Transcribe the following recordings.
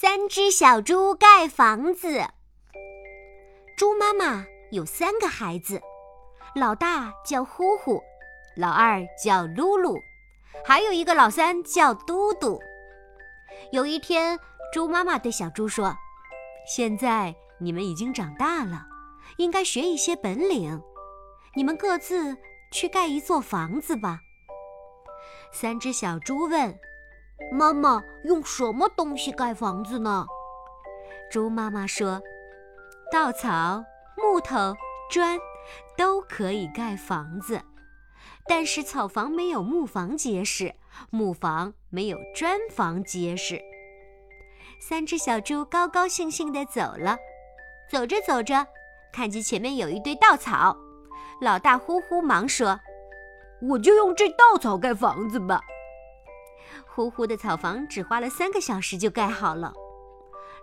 三只小猪盖房子。猪妈妈有三个孩子，老大叫呼呼，老二叫噜噜，还有一个老三叫嘟嘟。有一天，猪妈妈对小猪说：“现在你们已经长大了，应该学一些本领。你们各自去盖一座房子吧。”三只小猪问。妈妈用什么东西盖房子呢？猪妈妈说：“稻草、木头、砖都可以盖房子，但是草房没有木房结实，木房没有砖房结实。”三只小猪高高兴兴地走了。走着走着，看见前面有一堆稻草，老大呼呼忙说：“我就用这稻草盖房子吧。”呼呼的草房只花了三个小时就盖好了。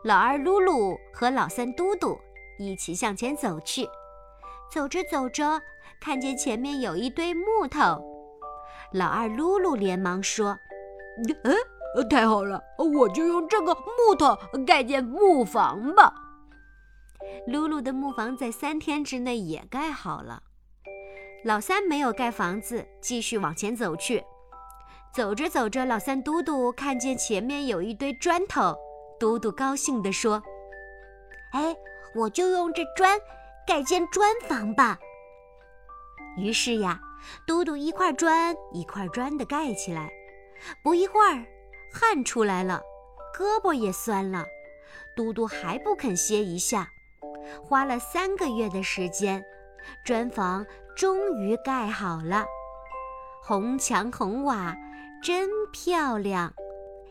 老二噜噜和老三嘟嘟一起向前走去，走着走着，看见前面有一堆木头。老二噜噜连忙说：“嗯，太好了，我就用这个木头盖间木房吧。”噜噜的木房在三天之内也盖好了。老三没有盖房子，继续往前走去。走着走着，老三嘟嘟看见前面有一堆砖头，嘟嘟高兴地说：“哎，我就用这砖盖间砖房吧。”于是呀，嘟嘟一块砖一块砖地盖起来。不一会儿，汗出来了，胳膊也酸了，嘟嘟还不肯歇一下。花了三个月的时间，砖房终于盖好了，红墙红瓦。真漂亮，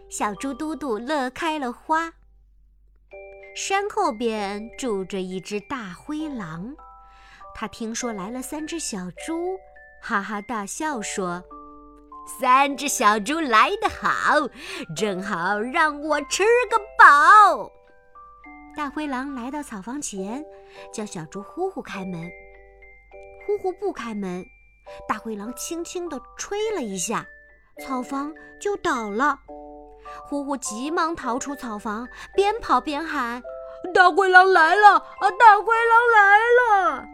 小猪嘟嘟乐开了花。山后边住着一只大灰狼，他听说来了三只小猪，哈哈大笑说：“三只小猪来得好，正好让我吃个饱。”大灰狼来到草房前，叫小猪呼呼开门。呼呼不开门，大灰狼轻轻地吹了一下。草房就倒了，呼呼急忙逃出草房，边跑边喊：“大灰狼来了！啊，大灰狼来了！”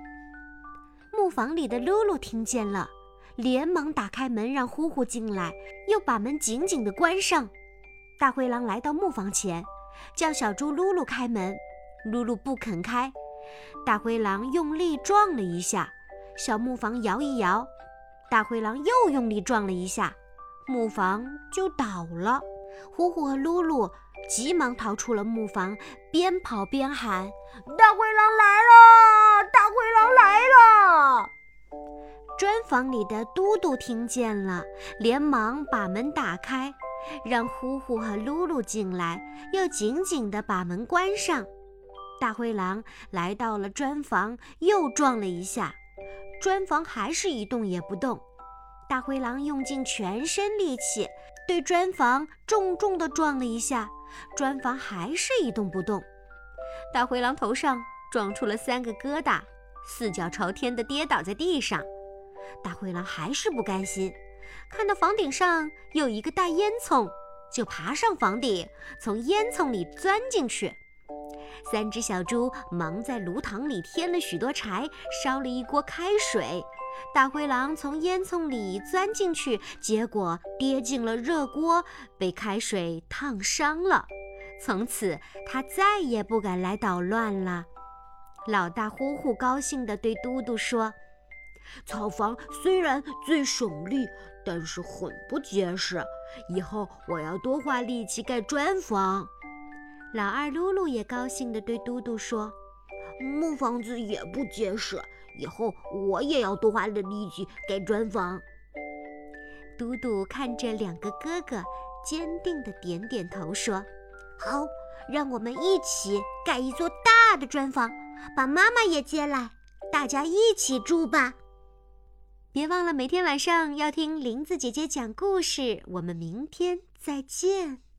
木房里的噜噜听见了，连忙打开门让呼呼进来，又把门紧紧地关上。大灰狼来到木房前，叫小猪噜噜开门，噜噜不肯开。大灰狼用力撞了一下，小木房摇一摇。大灰狼又用力撞了一下。木房就倒了，呼呼和噜噜急忙逃出了木房，边跑边喊：“大灰狼来了！大灰狼来了！”砖房里的嘟嘟听见了，连忙把门打开，让呼呼和噜噜进来，又紧紧地把门关上。大灰狼来到了砖房，又撞了一下，砖房还是一动也不动。大灰狼用尽全身力气，对砖房重重地撞了一下，砖房还是一动不动。大灰狼头上撞出了三个疙瘩，四脚朝天地跌倒在地上。大灰狼还是不甘心，看到房顶上有一个大烟囱，就爬上房顶，从烟囱里钻进去。三只小猪忙在炉膛里添了许多柴，烧了一锅开水。大灰狼从烟囱里钻进去，结果跌进了热锅，被开水烫伤了。从此，他再也不敢来捣乱了。老大呼呼高兴地对嘟嘟说：“草房虽然最省力，但是很不结实。以后我要多花力气盖砖房。”老二噜噜也高兴地对嘟嘟说：“木房子也不结实。”以后我也要多花点力气盖砖房。嘟嘟看着两个哥哥，坚定地点点头说：“好，让我们一起盖一座大的砖房，把妈妈也接来，大家一起住吧。”别忘了每天晚上要听林子姐姐讲故事。我们明天再见。